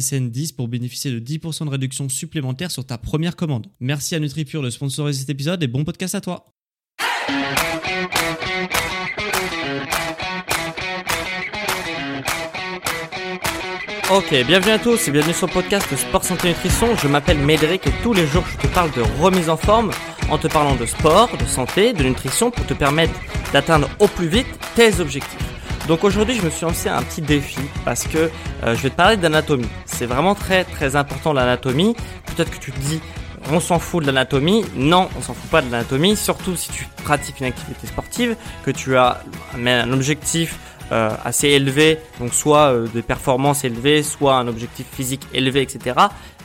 SSN 10 pour bénéficier de 10% de réduction supplémentaire sur ta première commande. Merci à NutriPure de sponsoriser cet épisode et bon podcast à toi. Ok, bienvenue à tous et bienvenue sur le podcast Sport Santé Nutrition. Je m'appelle Médéric et tous les jours je te parle de remise en forme en te parlant de sport, de santé, de nutrition pour te permettre d'atteindre au plus vite tes objectifs. Donc aujourd'hui, je me suis lancé un petit défi parce que euh, je vais te parler d'anatomie. C'est vraiment très très important l'anatomie. Peut-être que tu te dis on s'en fout de l'anatomie. Non, on s'en fout pas de l'anatomie, surtout si tu pratiques une activité sportive, que tu as un objectif euh, assez élevé, donc soit euh, des performances élevées, soit un objectif physique élevé, etc.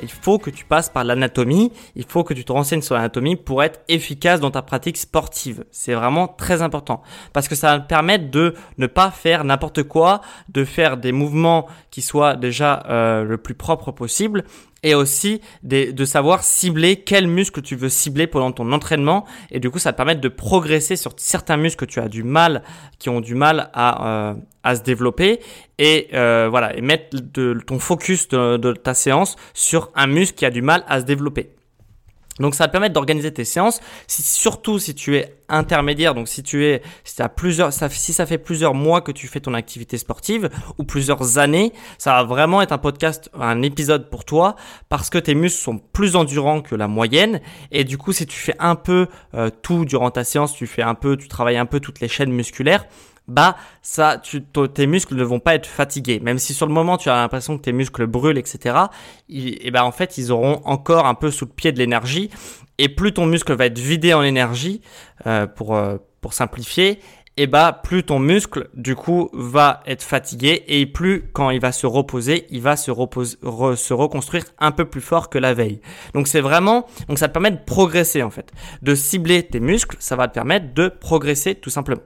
Il faut que tu passes par l'anatomie, il faut que tu te renseignes sur l'anatomie pour être efficace dans ta pratique sportive. C'est vraiment très important. Parce que ça va te permettre de ne pas faire n'importe quoi, de faire des mouvements qui soient déjà euh, le plus propre possible et aussi de savoir cibler quel muscle tu veux cibler pendant ton entraînement. Et du coup ça te permettre de progresser sur certains muscles que tu as du mal qui ont du mal à, euh, à se développer et euh, voilà et mettre de, ton focus de, ta séance sur un muscle qui a du mal à se développer. Donc ça va te permettre d'organiser tes séances, si, surtout si tu es intermédiaire, donc si tu es, si, as plusieurs, ça, si ça fait plusieurs mois que tu fais ton activité sportive ou plusieurs années, ça va vraiment être un podcast, un épisode pour toi parce que tes muscles sont plus endurants que la moyenne. Et du coup si tu fais un peu euh, tout durant ta séance, tu fais un peu, tu travailles un peu toutes les chaînes musculaires, bah ça, tu, tes muscles ne vont pas être fatigués. Même si sur le moment tu as l'impression que tes muscles brûlent, etc. et ben en fait ils auront encore un peu sous le pied de l'énergie. Et plus ton muscle va être vidé en énergie, euh, pour euh, pour simplifier, et bah plus ton muscle du coup va être fatigué et plus quand il va se reposer, il va se reposer, se reconstruire un peu plus fort que la veille. Donc c'est vraiment donc ça te permet de progresser en fait, de cibler tes muscles, ça va te permettre de progresser tout simplement.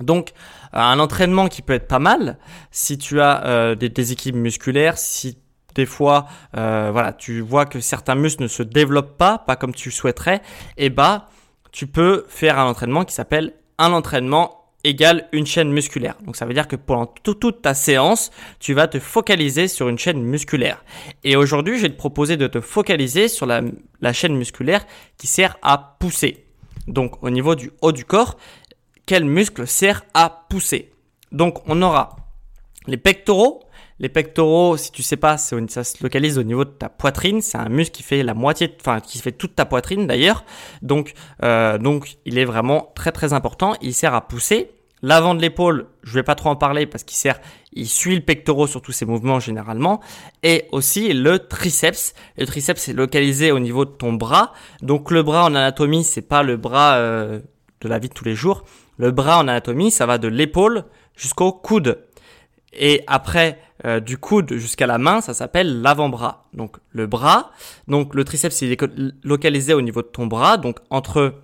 Donc, un entraînement qui peut être pas mal si tu as euh, des déséquilibres musculaires, si des fois, euh, voilà, tu vois que certains muscles ne se développent pas, pas comme tu souhaiterais, et eh bah, tu peux faire un entraînement qui s'appelle un entraînement égale une chaîne musculaire. Donc ça veut dire que pendant toute ta séance, tu vas te focaliser sur une chaîne musculaire. Et aujourd'hui, je vais te proposer de te focaliser sur la chaîne musculaire qui sert à pousser. Donc au niveau du haut du corps, quel muscle sert à pousser. Donc on aura les pectoraux. Les pectoraux, si tu sais pas, ça se localise au niveau de ta poitrine. C'est un muscle qui fait la moitié, enfin qui fait toute ta poitrine d'ailleurs. Donc, euh, donc il est vraiment très très important. Il sert à pousser. L'avant de l'épaule, je vais pas trop en parler parce qu'il sert, il suit le pectoral sur tous ses mouvements généralement. Et aussi le triceps. Le triceps est localisé au niveau de ton bras. Donc le bras en anatomie, c'est pas le bras euh, de la vie de tous les jours. Le bras en anatomie, ça va de l'épaule jusqu'au coude. Et après, euh, du coude jusqu'à la main, ça s'appelle l'avant-bras. Donc le bras, donc le triceps il est localisé au niveau de ton bras, donc entre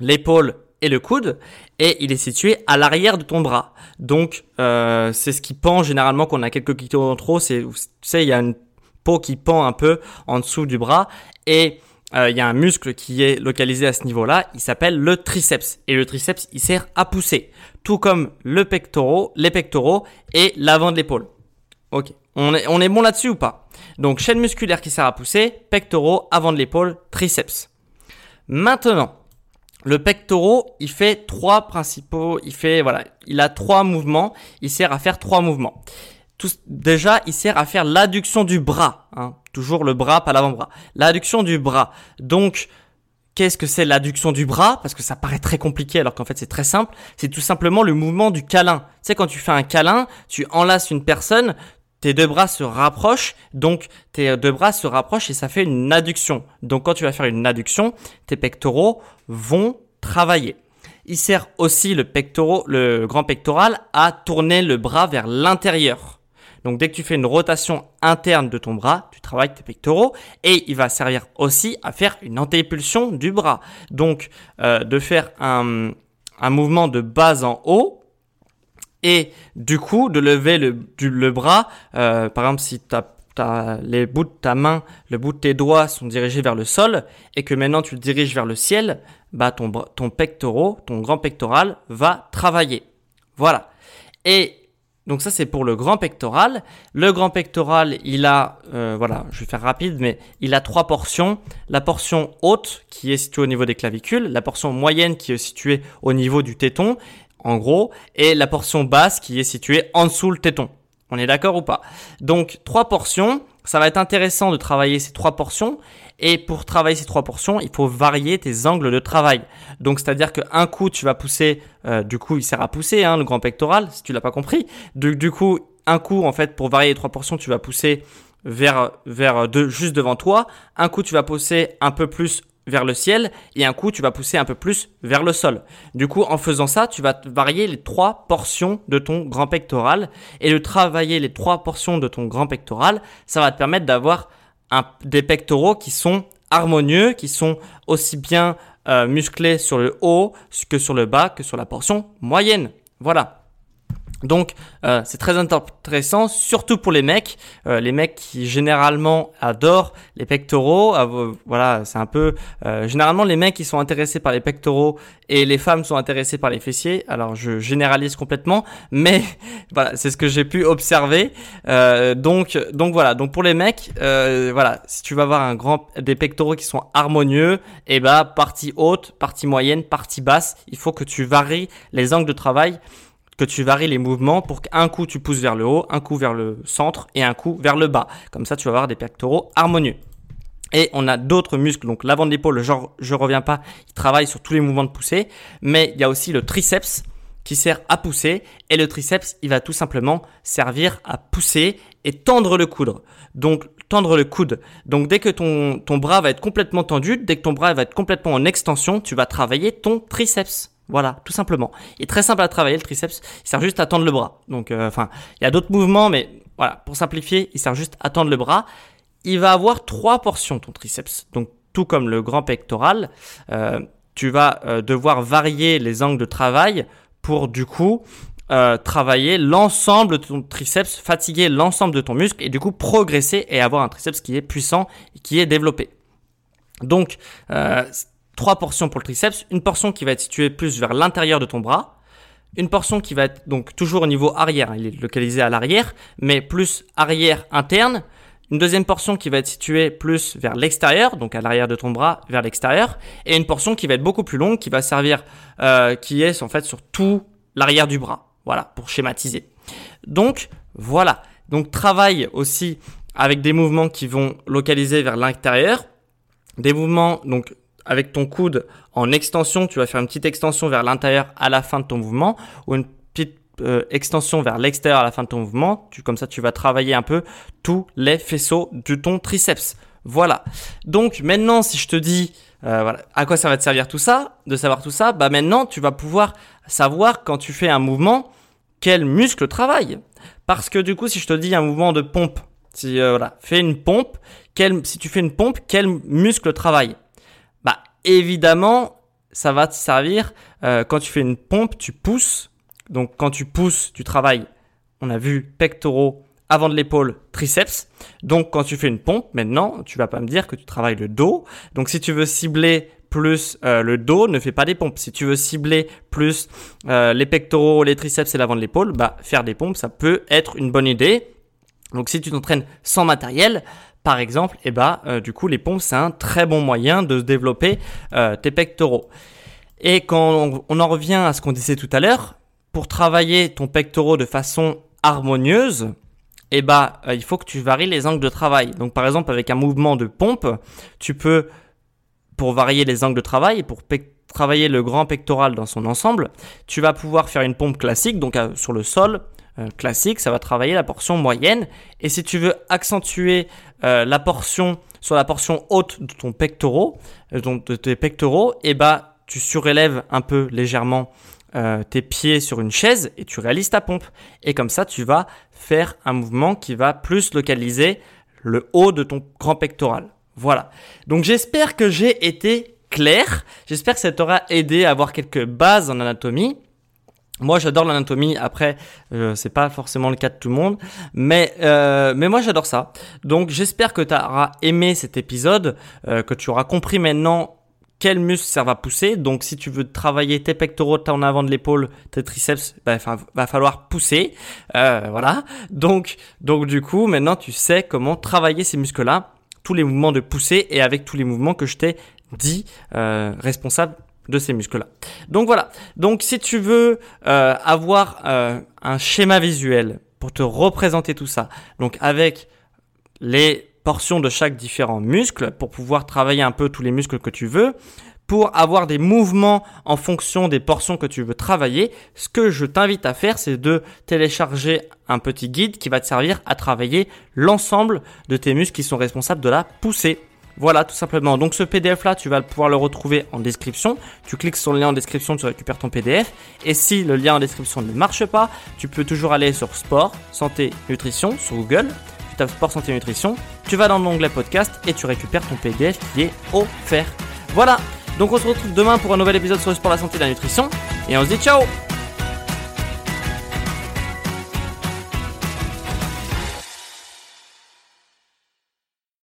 l'épaule et le coude, et il est situé à l'arrière de ton bras. Donc euh, c'est ce qui pend généralement quand on a quelques kilos en trop. Tu sais, il y a une peau qui pend un peu en dessous du bras, et euh, il y a un muscle qui est localisé à ce niveau-là, il s'appelle le triceps. Et le triceps, il sert à pousser, tout comme le pectoraux, les pectoraux et l'avant de l'épaule. Ok, on est, on est bon là-dessus ou pas? Donc chaîne musculaire qui sert à pousser, pectoraux, avant de l'épaule, triceps. Maintenant, le pectoraux, il fait trois principaux, il fait voilà, il a trois mouvements, il sert à faire trois mouvements. Déjà, il sert à faire l'adduction du bras. Hein. Toujours le bras, pas l'avant-bras. L'adduction du bras. Donc, qu'est-ce que c'est l'adduction du bras? Parce que ça paraît très compliqué alors qu'en fait c'est très simple. C'est tout simplement le mouvement du câlin. Tu sais, quand tu fais un câlin, tu enlaces une personne, tes deux bras se rapprochent, donc tes deux bras se rapprochent et ça fait une adduction. Donc quand tu vas faire une adduction, tes pectoraux vont travailler. Il sert aussi le pectoral, le grand pectoral à tourner le bras vers l'intérieur. Donc dès que tu fais une rotation interne de ton bras, tu travailles tes pectoraux et il va servir aussi à faire une antépulsion du bras. Donc euh, de faire un, mouvement de bas en haut et du coup de lever le, bras. Euh, par exemple, si les bouts de ta main, le bout de tes doigts sont dirigés vers le sol et que maintenant tu le diriges vers le ciel, bah ton, ton pectoral, ton grand pectoral va travailler. Voilà. Et donc ça c'est pour le grand pectoral. Le grand pectoral, il a, euh, voilà, je vais faire rapide, mais il a trois portions. La portion haute qui est située au niveau des clavicules, la portion moyenne qui est située au niveau du téton, en gros, et la portion basse qui est située en dessous le téton. On est d'accord ou pas? Donc trois portions, ça va être intéressant de travailler ces trois portions. Et pour travailler ces trois portions, il faut varier tes angles de travail. Donc c'est-à-dire qu'un coup tu vas pousser, euh, du coup il sert à pousser hein, le grand pectoral, si tu l'as pas compris. Du, coup un coup en fait pour varier les trois portions, tu vas pousser vers vers juste devant toi. Un coup tu vas pousser un peu plus vers le ciel et un coup tu vas pousser un peu plus vers le sol. Du coup en faisant ça tu vas varier les trois portions de ton grand pectoral et de travailler les trois portions de ton grand pectoral ça va te permettre d'avoir des pectoraux qui sont harmonieux, qui sont aussi bien euh, musclés sur le haut que sur le bas que sur la portion moyenne. Voilà. Donc euh, c'est très intéressant, surtout pour les mecs, euh, les mecs qui généralement adorent les pectoraux. Euh, voilà, c'est un peu généralement les mecs qui sont intéressés par les pectoraux et les femmes sont intéressées par les fessiers. Alors je généralise complètement, mais voilà, c'est ce que j'ai pu observer. donc donc voilà, donc pour les mecs, voilà, si tu vas avoir un grand des pectoraux qui sont harmonieux, eh ben partie haute, partie moyenne, partie basse, il faut que tu varies les angles de travail que tu varies les mouvements pour qu'un coup tu pousses vers le haut, un coup vers le centre et un coup vers le bas. Comme ça, tu vas avoir des pectoraux harmonieux. Et on a d'autres muscles, donc l'avant de l'épaule, genre je reviens pas, il travaille sur tous les mouvements de poussée, mais il y a aussi le triceps qui sert à pousser, et le triceps, il va tout simplement servir à pousser et tendre le coude. Donc tendre le coude. Donc dès que ton, ton bras va être complètement tendu, dès que ton bras va être complètement en extension, tu vas travailler ton triceps. Voilà, tout simplement. Il est très simple à travailler le triceps. Il sert juste à tendre le bras. Donc, euh, il y a d'autres mouvements, mais voilà, pour simplifier, il sert juste à tendre le bras. Il va avoir trois portions ton triceps. Donc, tout comme le grand pectoral, euh, tu vas euh, devoir varier les angles de travail pour du coup travailler l'ensemble de ton triceps, fatiguer l'ensemble de ton muscle et du coup progresser et avoir un triceps qui est puissant et qui est développé. Donc, trois portions pour le triceps, une portion qui va être située plus vers l'intérieur de ton bras, une portion qui va être donc toujours au niveau arrière, il est localisé à l'arrière, mais plus arrière interne, une deuxième portion qui va être située plus vers l'extérieur, donc à l'arrière de ton bras, vers l'extérieur, et une portion qui va être beaucoup plus longue, qui va servir, euh, qui est en fait sur tout l'arrière du bras. Voilà, pour schématiser. Donc voilà. Donc travaille aussi avec des mouvements qui vont localiser vers l'intérieur, des mouvements donc avec ton coude en extension, tu vas faire une petite extension vers l'intérieur à la fin de ton mouvement ou une petite euh, extension vers l'extérieur à la fin de ton mouvement. Tu, comme ça, tu vas travailler un peu tous les faisceaux de ton triceps. Voilà. Donc maintenant, si je te dis euh, voilà, à quoi ça va te servir tout ça, de savoir tout ça, bah maintenant tu vas pouvoir savoir quand tu fais un mouvement quel muscle travaille. Parce que du coup, si je te dis un mouvement de pompe, si euh, voilà, fais une pompe, quel, si tu fais une pompe, quel muscle travaille? Évidemment, ça va te servir euh, quand tu fais une pompe, tu pousses. Donc quand tu pousses, tu travailles. On a vu pectoraux, avant de l'épaule, triceps. Donc quand tu fais une pompe, maintenant, tu vas pas me dire que tu travailles le dos. Donc si tu veux cibler plus euh, le dos, ne fais pas des pompes. Si tu veux cibler plus euh, les pectoraux, les triceps et l'avant de l'épaule, bah faire des pompes, ça peut être une bonne idée. Donc si tu t'entraînes sans matériel, par exemple, eh ben, euh, du coup, les pompes, c'est un très bon moyen de développer euh, tes pectoraux. Et quand on, en revient à ce qu'on disait tout à l'heure, pour travailler ton pectoraux de façon harmonieuse, eh bah, il faut que tu varies les angles de travail. Donc, par exemple, avec un mouvement de pompe, tu peux, pour varier les angles de travail pour travailler le grand pectoral dans son ensemble, tu vas pouvoir faire une pompe classique, donc sur le sol, classique, ça va travailler la portion moyenne. Et si tu veux accentuer la portion sur la portion haute de ton pectoraux, de tes pectoraux, et eh bah tu surélèves un peu légèrement euh, tes pieds sur une chaise et tu réalises ta pompe. Et comme ça, tu vas faire un mouvement qui va plus localiser le haut de ton grand pectoral. Voilà. Donc j'espère que j'ai été clair. J'espère que ça t'aura aidé à avoir quelques bases en anatomie. Moi, j'adore l'anatomie. Après, euh, c'est pas forcément le cas de tout le monde, mais euh, mais moi, j'adore ça. Donc, j'espère que tu auras aimé cet épisode, euh, que tu auras compris maintenant quels muscles servent à pousser. Donc, si tu veux travailler tes pectoraux, en avant de l'épaule, tes triceps, bah, va falloir pousser. Euh, voilà. Donc, donc du coup, maintenant, tu sais comment travailler ces muscles-là, tous les mouvements de pousser et avec tous les mouvements que je t'ai dit euh, responsables de ces muscles-là. Donc voilà. Donc, si tu veux euh, avoir euh, un schéma visuel pour te représenter tout ça, donc avec les portions de chaque différent muscle pour pouvoir travailler un peu tous les muscles que tu veux, pour avoir des mouvements en fonction des portions que tu veux travailler, ce que je t'invite à faire, c'est de télécharger un petit guide qui va te servir à travailler l'ensemble de tes muscles qui sont responsables de la poussée. Voilà, tout simplement. Donc ce PDF là, tu vas pouvoir le retrouver en description. Tu cliques sur le lien en description, tu récupères ton PDF. Et si le lien en description ne marche pas, tu peux toujours aller sur sport, santé, nutrition sur Google sport santé nutrition, tu vas dans l'onglet podcast et tu récupères ton PDF qui est offert. Voilà, donc on se retrouve demain pour un nouvel épisode sur le sport, la santé et la nutrition et on se dit ciao